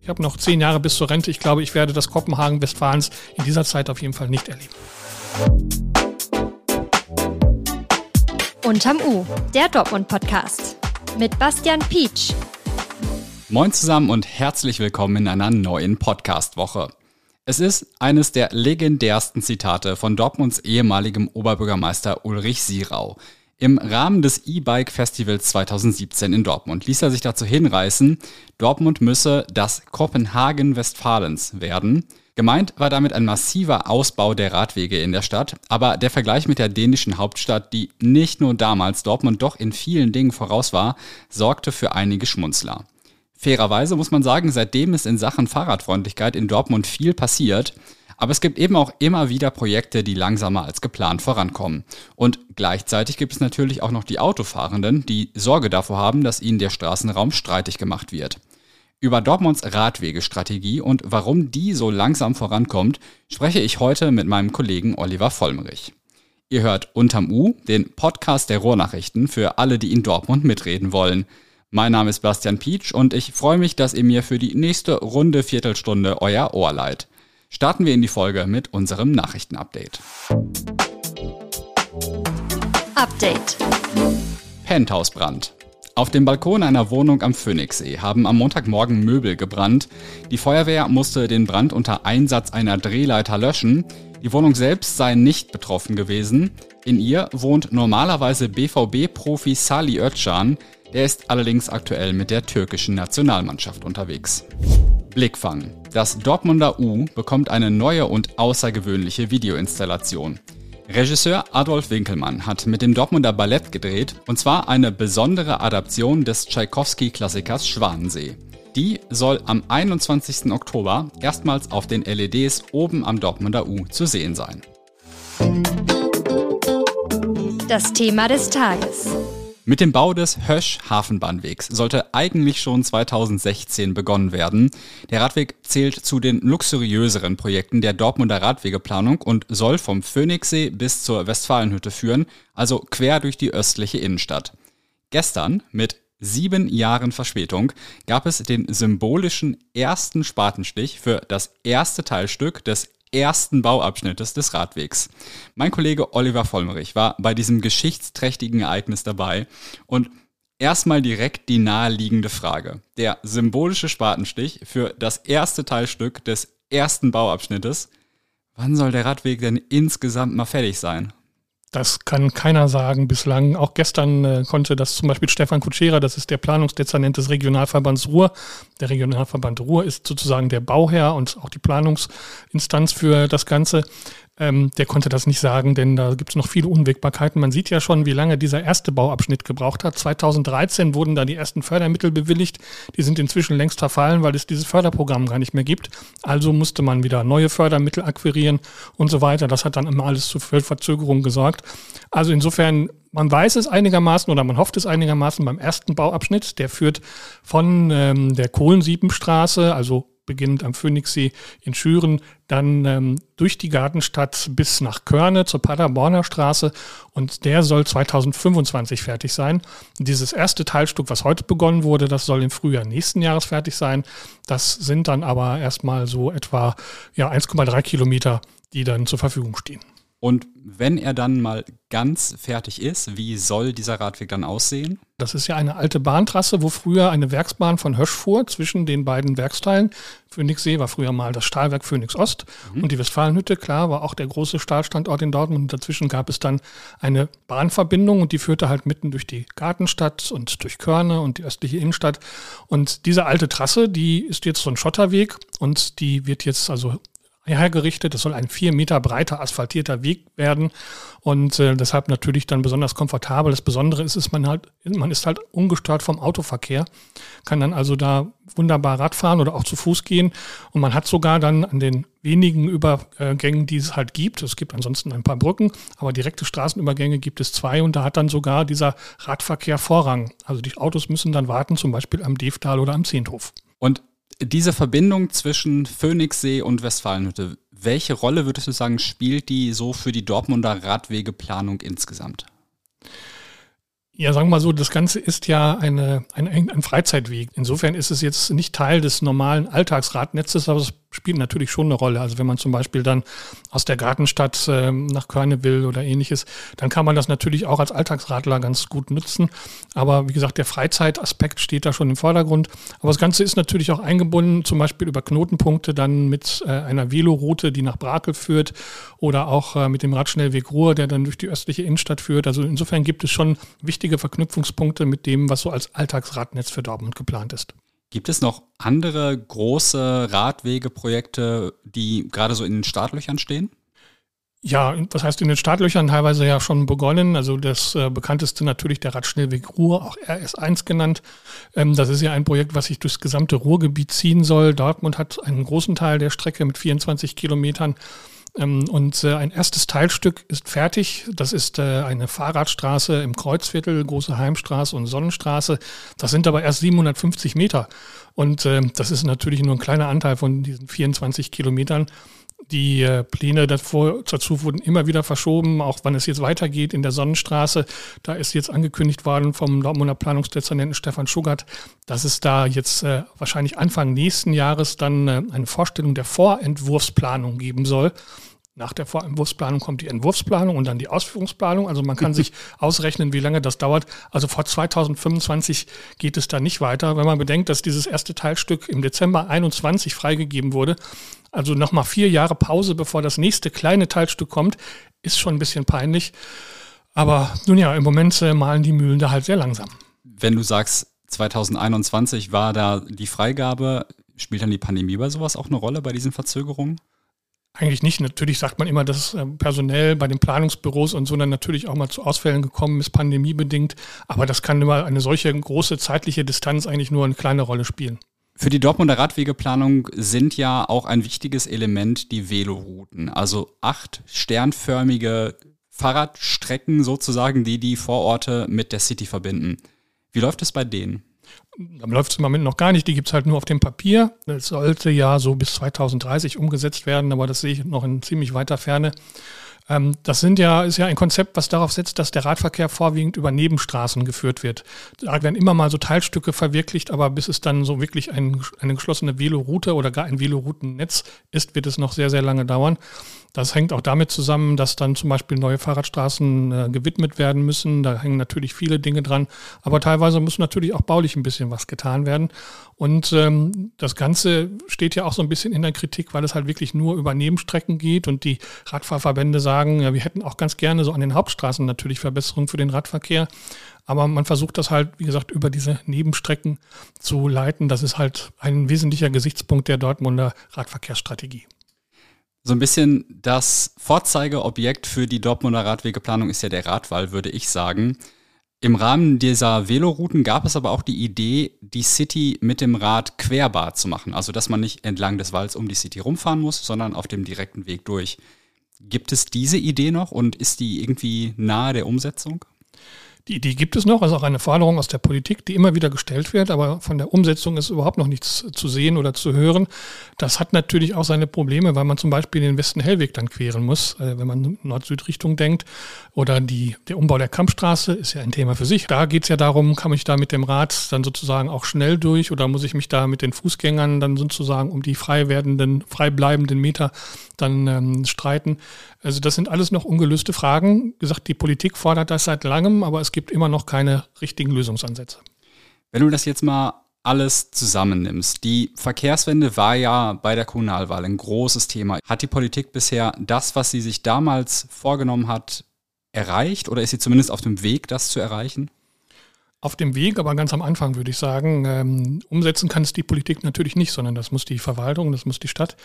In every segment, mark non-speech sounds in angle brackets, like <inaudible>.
Ich habe noch zehn Jahre bis zur Rente. Ich glaube, ich werde das Kopenhagen Westfalens in dieser Zeit auf jeden Fall nicht erleben. Unterm U, der Dortmund-Podcast mit Bastian Pietsch. Moin zusammen und herzlich willkommen in einer neuen Podcast-Woche. Es ist eines der legendärsten Zitate von Dortmunds ehemaligem Oberbürgermeister Ulrich Sirau. Im Rahmen des E-Bike Festivals 2017 in Dortmund ließ er sich dazu hinreißen, Dortmund müsse das Kopenhagen Westfalens werden. Gemeint war damit ein massiver Ausbau der Radwege in der Stadt, aber der Vergleich mit der dänischen Hauptstadt, die nicht nur damals Dortmund doch in vielen Dingen voraus war, sorgte für einige Schmunzler. Fairerweise muss man sagen, seitdem ist in Sachen Fahrradfreundlichkeit in Dortmund viel passiert, aber es gibt eben auch immer wieder Projekte, die langsamer als geplant vorankommen. Und gleichzeitig gibt es natürlich auch noch die Autofahrenden, die Sorge davor haben, dass ihnen der Straßenraum streitig gemacht wird. Über Dortmunds Radwegestrategie und warum die so langsam vorankommt, spreche ich heute mit meinem Kollegen Oliver Vollmerich. Ihr hört Unterm U, den Podcast der Rohrnachrichten für alle, die in Dortmund mitreden wollen. Mein Name ist Bastian Pietsch und ich freue mich, dass ihr mir für die nächste runde Viertelstunde euer Ohr leiht. Starten wir in die Folge mit unserem Nachrichtenupdate. Update. Penthouse-Brand. Auf dem Balkon einer Wohnung am Phoenixsee haben am Montagmorgen Möbel gebrannt. Die Feuerwehr musste den Brand unter Einsatz einer Drehleiter löschen. Die Wohnung selbst sei nicht betroffen gewesen. In ihr wohnt normalerweise BVB-Profi Salih Özcan. Der ist allerdings aktuell mit der türkischen Nationalmannschaft unterwegs. Blickfang. Das Dortmunder U bekommt eine neue und außergewöhnliche Videoinstallation. Regisseur Adolf Winkelmann hat mit dem Dortmunder Ballett gedreht, und zwar eine besondere Adaption des Tschaikowski-Klassikers Schwanensee. Die soll am 21. Oktober erstmals auf den LEDs oben am Dortmunder U zu sehen sein. Das Thema des Tages. Mit dem Bau des Hösch-Hafenbahnwegs sollte eigentlich schon 2016 begonnen werden. Der Radweg zählt zu den luxuriöseren Projekten der Dortmunder Radwegeplanung und soll vom Phoenixsee bis zur Westfalenhütte führen, also quer durch die östliche Innenstadt. Gestern, mit sieben Jahren Verspätung, gab es den symbolischen ersten Spatenstich für das erste Teilstück des ersten Bauabschnittes des Radwegs. Mein Kollege Oliver Vollmerich war bei diesem geschichtsträchtigen Ereignis dabei und erstmal direkt die naheliegende Frage. Der symbolische Spatenstich für das erste Teilstück des ersten Bauabschnittes. Wann soll der Radweg denn insgesamt mal fertig sein? Das kann keiner sagen bislang. Auch gestern äh, konnte das zum Beispiel Stefan Kutschera, das ist der Planungsdezernent des Regionalverbands Ruhr. Der Regionalverband Ruhr ist sozusagen der Bauherr und auch die Planungsinstanz für das Ganze. Ähm, der konnte das nicht sagen, denn da gibt es noch viele Unwägbarkeiten. Man sieht ja schon, wie lange dieser erste Bauabschnitt gebraucht hat. 2013 wurden da die ersten Fördermittel bewilligt. Die sind inzwischen längst verfallen, weil es dieses Förderprogramm gar nicht mehr gibt. Also musste man wieder neue Fördermittel akquirieren und so weiter. Das hat dann immer alles zu Verzögerungen gesorgt. Also insofern man weiß es einigermaßen oder man hofft es einigermaßen beim ersten Bauabschnitt. Der führt von ähm, der Kohlensiebenstraße, also beginnend am Phoenixsee in Schüren, dann ähm, durch die Gartenstadt bis nach Körne zur Paderborner Straße und der soll 2025 fertig sein. Dieses erste Teilstück, was heute begonnen wurde, das soll im Frühjahr nächsten Jahres fertig sein. Das sind dann aber erstmal so etwa ja, 1,3 Kilometer, die dann zur Verfügung stehen. Und wenn er dann mal ganz fertig ist, wie soll dieser Radweg dann aussehen? Das ist ja eine alte Bahntrasse, wo früher eine Werksbahn von Hösch fuhr zwischen den beiden Werksteilen. Phoenixsee war früher mal das Stahlwerk Phoenix Ost mhm. und die Westfalenhütte, klar, war auch der große Stahlstandort in Dortmund. Und dazwischen gab es dann eine Bahnverbindung und die führte halt mitten durch die Gartenstadt und durch Körne und die östliche Innenstadt. Und diese alte Trasse, die ist jetzt so ein Schotterweg und die wird jetzt also hergerichtet. Es soll ein vier Meter breiter asphaltierter Weg werden und äh, deshalb natürlich dann besonders komfortabel. Das Besondere ist, ist man halt, man ist halt ungestört vom Autoverkehr, kann dann also da wunderbar Radfahren oder auch zu Fuß gehen und man hat sogar dann an den wenigen Übergängen, die es halt gibt, es gibt ansonsten ein paar Brücken, aber direkte Straßenübergänge gibt es zwei und da hat dann sogar dieser Radverkehr Vorrang. Also die Autos müssen dann warten, zum Beispiel am Devtal oder am Zehnthof. Und diese Verbindung zwischen Phoenixsee und Westfalenhütte, welche Rolle würdest du sagen, spielt die so für die Dortmunder Radwegeplanung insgesamt? Ja, sagen wir mal so, das Ganze ist ja eine, ein, ein Freizeitweg. Insofern ist es jetzt nicht Teil des normalen Alltagsradnetzes, aber es spielt natürlich schon eine Rolle. Also wenn man zum Beispiel dann aus der Gartenstadt äh, nach Körne will oder ähnliches, dann kann man das natürlich auch als Alltagsradler ganz gut nutzen. Aber wie gesagt, der Freizeitaspekt steht da schon im Vordergrund. Aber das Ganze ist natürlich auch eingebunden, zum Beispiel über Knotenpunkte dann mit äh, einer Veloroute, die nach Brakel führt oder auch äh, mit dem Radschnellweg Ruhr, der dann durch die östliche Innenstadt führt. Also insofern gibt es schon wichtige Verknüpfungspunkte mit dem, was so als Alltagsradnetz für Dortmund geplant ist. Gibt es noch andere große Radwegeprojekte, die gerade so in den Startlöchern stehen? Ja, was heißt in den Startlöchern teilweise ja schon begonnen. Also das äh, bekannteste natürlich der Radschnellweg Ruhr, auch RS1 genannt. Ähm, das ist ja ein Projekt, was sich durchs gesamte Ruhrgebiet ziehen soll. Dortmund hat einen großen Teil der Strecke mit 24 Kilometern und äh, ein erstes Teilstück ist fertig. Das ist äh, eine Fahrradstraße im Kreuzviertel, Große Heimstraße und Sonnenstraße. Das sind aber erst 750 Meter. Und äh, das ist natürlich nur ein kleiner Anteil von diesen 24 Kilometern. Die äh, Pläne davor, dazu wurden immer wieder verschoben, auch wann es jetzt weitergeht in der Sonnenstraße. Da ist jetzt angekündigt worden vom Dortmunder Planungsdezernenten Stefan Schugert, dass es da jetzt äh, wahrscheinlich Anfang nächsten Jahres dann äh, eine Vorstellung der Vorentwurfsplanung geben soll. Nach der Vorentwurfsplanung kommt die Entwurfsplanung und dann die Ausführungsplanung. Also man kann <laughs> sich ausrechnen, wie lange das dauert. Also vor 2025 geht es da nicht weiter. Wenn man bedenkt, dass dieses erste Teilstück im Dezember 21 freigegeben wurde, also nochmal vier Jahre Pause, bevor das nächste kleine Teilstück kommt, ist schon ein bisschen peinlich. Aber nun ja, im Moment äh, malen die Mühlen da halt sehr langsam. Wenn du sagst, 2021 war da die Freigabe, spielt dann die Pandemie bei sowas auch eine Rolle bei diesen Verzögerungen? Eigentlich nicht. Natürlich sagt man immer, dass äh, personell bei den Planungsbüros und so dann natürlich auch mal zu Ausfällen gekommen ist, pandemiebedingt. Aber das kann immer eine solche große zeitliche Distanz eigentlich nur eine kleine Rolle spielen. Für die Dortmunder Radwegeplanung sind ja auch ein wichtiges Element die Velorouten. Also acht sternförmige Fahrradstrecken sozusagen, die die Vororte mit der City verbinden. Wie läuft es bei denen? Da läuft es im Moment noch gar nicht, die gibt es halt nur auf dem Papier. Das sollte ja so bis 2030 umgesetzt werden, aber das sehe ich noch in ziemlich weiter Ferne. Ähm, das sind ja, ist ja ein Konzept, was darauf setzt, dass der Radverkehr vorwiegend über Nebenstraßen geführt wird. Da werden immer mal so Teilstücke verwirklicht, aber bis es dann so wirklich ein, eine geschlossene Veloroute oder gar ein Veloroutennetz ist, wird es noch sehr, sehr lange dauern. Das hängt auch damit zusammen, dass dann zum Beispiel neue Fahrradstraßen äh, gewidmet werden müssen. Da hängen natürlich viele Dinge dran. Aber teilweise muss natürlich auch baulich ein bisschen was getan werden. Und ähm, das Ganze steht ja auch so ein bisschen in der Kritik, weil es halt wirklich nur über Nebenstrecken geht. Und die Radfahrverbände sagen, ja, wir hätten auch ganz gerne so an den Hauptstraßen natürlich Verbesserungen für den Radverkehr. Aber man versucht das halt, wie gesagt, über diese Nebenstrecken zu leiten. Das ist halt ein wesentlicher Gesichtspunkt der Dortmunder Radverkehrsstrategie. So ein bisschen das Vorzeigeobjekt für die Dortmunder Radwegeplanung ist ja der Radwall, würde ich sagen. Im Rahmen dieser Velorouten gab es aber auch die Idee, die City mit dem Rad querbar zu machen. Also, dass man nicht entlang des Walls um die City rumfahren muss, sondern auf dem direkten Weg durch. Gibt es diese Idee noch und ist die irgendwie nahe der Umsetzung? Die Idee gibt es noch, also auch eine Forderung aus der Politik, die immer wieder gestellt wird, aber von der Umsetzung ist überhaupt noch nichts zu sehen oder zu hören. Das hat natürlich auch seine Probleme, weil man zum Beispiel den Westen-Hellweg dann queren muss, äh, wenn man Nord-Süd-Richtung denkt. Oder die, der Umbau der Kampfstraße ist ja ein Thema für sich. Da geht es ja darum, kann ich da mit dem Rad dann sozusagen auch schnell durch oder muss ich mich da mit den Fußgängern dann sozusagen um die frei werdenden, frei bleibenden Meter dann ähm, streiten. Also das sind alles noch ungelöste Fragen. Wie gesagt, die Politik fordert das seit langem, aber es gibt immer noch keine richtigen Lösungsansätze. Wenn du das jetzt mal alles zusammennimmst, die Verkehrswende war ja bei der Kommunalwahl ein großes Thema. Hat die Politik bisher das, was sie sich damals vorgenommen hat, erreicht oder ist sie zumindest auf dem Weg, das zu erreichen? Auf dem Weg, aber ganz am Anfang würde ich sagen, ähm, umsetzen kann es die Politik natürlich nicht, sondern das muss die Verwaltung, das muss die Stadt.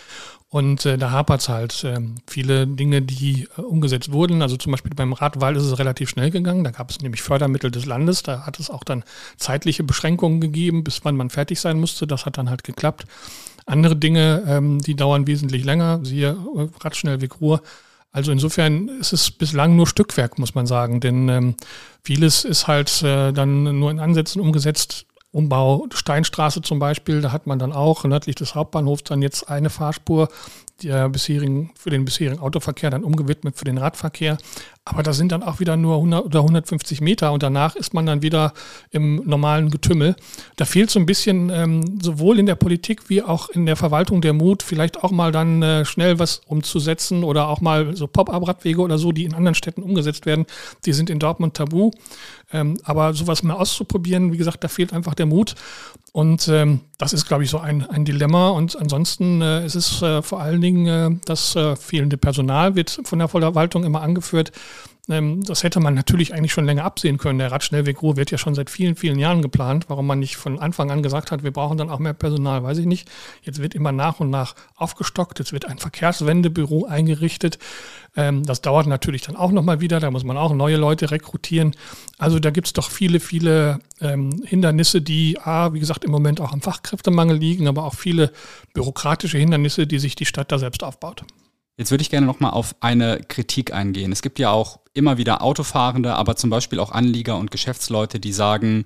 Und äh, da hapert es halt ähm, viele Dinge, die äh, umgesetzt wurden. Also zum Beispiel beim Radwahl ist es relativ schnell gegangen. Da gab es nämlich Fördermittel des Landes. Da hat es auch dann zeitliche Beschränkungen gegeben, bis wann man fertig sein musste. Das hat dann halt geklappt. Andere Dinge, ähm, die dauern wesentlich länger. Siehe äh, Radschnellweg Ruhr also insofern ist es bislang nur Stückwerk, muss man sagen, denn ähm, vieles ist halt äh, dann nur in Ansätzen umgesetzt. Umbau Steinstraße zum Beispiel, da hat man dann auch nördlich des Hauptbahnhofs dann jetzt eine Fahrspur, der bisherigen, für den bisherigen Autoverkehr dann umgewidmet für den Radverkehr. Aber das sind dann auch wieder nur 100 oder 150 Meter und danach ist man dann wieder im normalen Getümmel. Da fehlt so ein bisschen ähm, sowohl in der Politik wie auch in der Verwaltung der Mut, vielleicht auch mal dann äh, schnell was umzusetzen oder auch mal so Pop-up-Radwege oder so, die in anderen Städten umgesetzt werden. Die sind in Dortmund tabu. Ähm, aber sowas mal auszuprobieren, wie gesagt, da fehlt einfach der Mut. Und ähm, das ist, glaube ich, so ein, ein Dilemma. Und ansonsten äh, ist es äh, vor allen Dingen äh, das äh, fehlende Personal, wird von der Verwaltung immer angeführt. Ähm, das hätte man natürlich eigentlich schon länger absehen können. Der Radschnellweg Ruhr wird ja schon seit vielen, vielen Jahren geplant. Warum man nicht von Anfang an gesagt hat, wir brauchen dann auch mehr Personal, weiß ich nicht. Jetzt wird immer nach und nach aufgestockt. Jetzt wird ein Verkehrswendebüro eingerichtet. Ähm, das dauert natürlich dann auch nochmal wieder. Da muss man auch neue Leute rekrutieren. Also da gibt es doch viele, viele ähm, Hindernisse, die, wie gesagt, im Moment auch am Fachkräftemangel liegen, aber auch viele bürokratische Hindernisse, die sich die Stadt da selbst aufbaut. Jetzt würde ich gerne nochmal auf eine Kritik eingehen. Es gibt ja auch immer wieder Autofahrende, aber zum Beispiel auch Anlieger und Geschäftsleute, die sagen,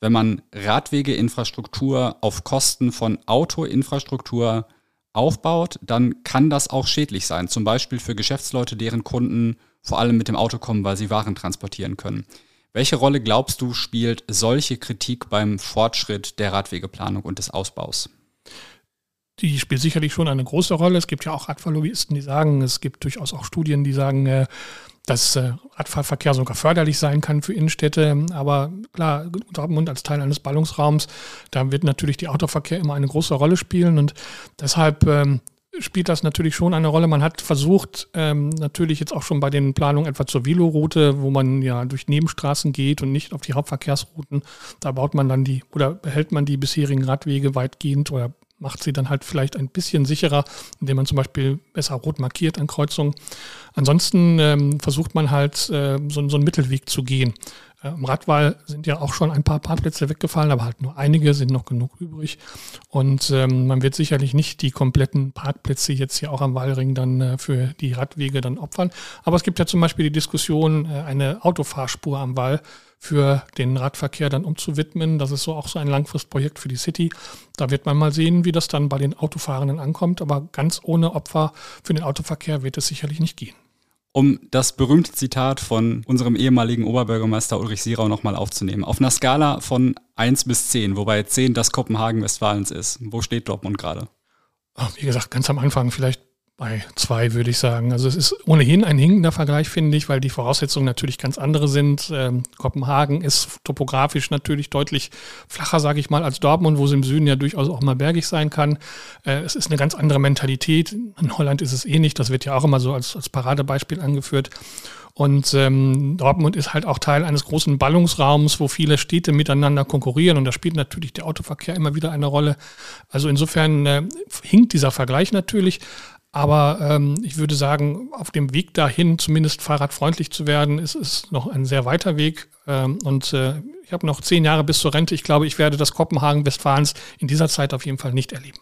wenn man Radwegeinfrastruktur auf Kosten von Autoinfrastruktur aufbaut, dann kann das auch schädlich sein. Zum Beispiel für Geschäftsleute, deren Kunden vor allem mit dem Auto kommen, weil sie Waren transportieren können. Welche Rolle glaubst du spielt solche Kritik beim Fortschritt der Radwegeplanung und des Ausbaus? Die spielt sicherlich schon eine große Rolle. Es gibt ja auch Radfahrlobbyisten, die sagen, es gibt durchaus auch Studien, die sagen, äh, dass äh, Radfahrverkehr sogar förderlich sein kann für Innenstädte. Aber klar, Dortmund als Teil eines Ballungsraums, da wird natürlich der Autoverkehr immer eine große Rolle spielen. Und deshalb ähm, spielt das natürlich schon eine Rolle. Man hat versucht, ähm, natürlich jetzt auch schon bei den Planungen etwa zur Veloroute, wo man ja durch Nebenstraßen geht und nicht auf die Hauptverkehrsrouten. Da baut man dann die oder behält man die bisherigen Radwege weitgehend oder macht sie dann halt vielleicht ein bisschen sicherer, indem man zum Beispiel besser rot markiert an Kreuzungen. Ansonsten ähm, versucht man halt äh, so, so einen Mittelweg zu gehen. Äh, Im Radwahl sind ja auch schon ein paar Parkplätze weggefallen, aber halt nur einige sind noch genug übrig. Und ähm, man wird sicherlich nicht die kompletten Parkplätze jetzt hier auch am Wallring dann äh, für die Radwege dann opfern. Aber es gibt ja zum Beispiel die Diskussion, äh, eine Autofahrspur am Wall für den Radverkehr dann umzuwidmen. Das ist so auch so ein Langfristprojekt für die City. Da wird man mal sehen, wie das dann bei den Autofahrenden ankommt. Aber ganz ohne Opfer für den Autoverkehr wird es sicherlich nicht gehen. Um das berühmte Zitat von unserem ehemaligen Oberbürgermeister Ulrich Sierau nochmal aufzunehmen. Auf einer Skala von 1 bis 10, wobei 10 das Kopenhagen Westfalens ist. Wo steht Dortmund gerade? Wie gesagt, ganz am Anfang vielleicht bei zwei, würde ich sagen. Also es ist ohnehin ein hinkender Vergleich, finde ich, weil die Voraussetzungen natürlich ganz andere sind. Ähm, Kopenhagen ist topografisch natürlich deutlich flacher, sage ich mal, als Dortmund, wo es im Süden ja durchaus auch mal bergig sein kann. Äh, es ist eine ganz andere Mentalität. In Holland ist es. Eh das wird ja auch immer so als, als Paradebeispiel angeführt. Und ähm, Dortmund ist halt auch Teil eines großen Ballungsraums, wo viele Städte miteinander konkurrieren. Und da spielt natürlich der Autoverkehr immer wieder eine Rolle. Also insofern äh, hinkt dieser Vergleich natürlich. Aber ähm, ich würde sagen, auf dem Weg dahin, zumindest fahrradfreundlich zu werden, ist es noch ein sehr weiter Weg. Ähm, und äh, ich habe noch zehn Jahre bis zur Rente. Ich glaube, ich werde das Kopenhagen Westfalens in dieser Zeit auf jeden Fall nicht erleben.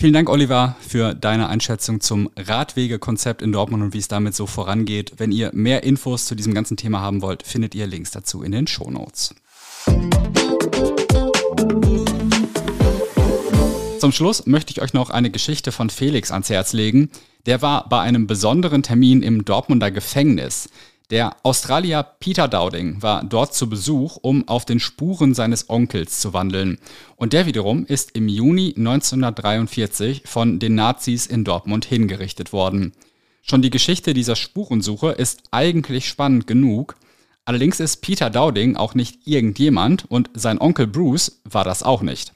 Vielen Dank, Oliver, für deine Einschätzung zum Radwegekonzept in Dortmund und wie es damit so vorangeht. Wenn ihr mehr Infos zu diesem ganzen Thema haben wollt, findet ihr Links dazu in den Show Notes. Zum Schluss möchte ich euch noch eine Geschichte von Felix ans Herz legen. Der war bei einem besonderen Termin im Dortmunder Gefängnis. Der Australier Peter Dowding war dort zu Besuch, um auf den Spuren seines Onkels zu wandeln. Und der wiederum ist im Juni 1943 von den Nazis in Dortmund hingerichtet worden. Schon die Geschichte dieser Spurensuche ist eigentlich spannend genug. Allerdings ist Peter Dowding auch nicht irgendjemand und sein Onkel Bruce war das auch nicht.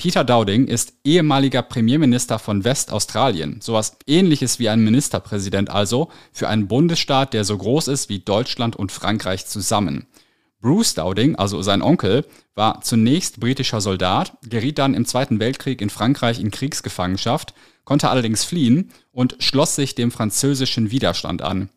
Peter Dowding ist ehemaliger Premierminister von Westaustralien, sowas ähnliches wie ein Ministerpräsident also, für einen Bundesstaat, der so groß ist wie Deutschland und Frankreich zusammen. Bruce Dowding, also sein Onkel, war zunächst britischer Soldat, geriet dann im Zweiten Weltkrieg in Frankreich in Kriegsgefangenschaft, konnte allerdings fliehen und schloss sich dem französischen Widerstand an.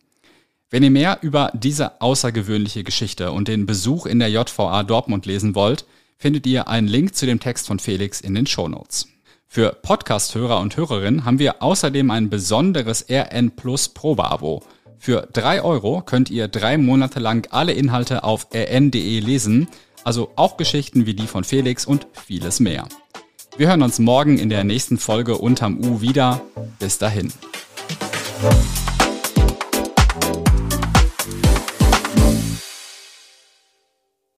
Wenn ihr mehr über diese außergewöhnliche Geschichte und den Besuch in der JVA Dortmund lesen wollt, findet ihr einen Link zu dem Text von Felix in den Shownotes. Für Podcast-Hörer und Hörerinnen haben wir außerdem ein besonderes RN Plus Probeabo. Für drei Euro könnt ihr drei Monate lang alle Inhalte auf rn.de lesen, also auch Geschichten wie die von Felix und vieles mehr. Wir hören uns morgen in der nächsten Folge unterm U wieder. Bis dahin.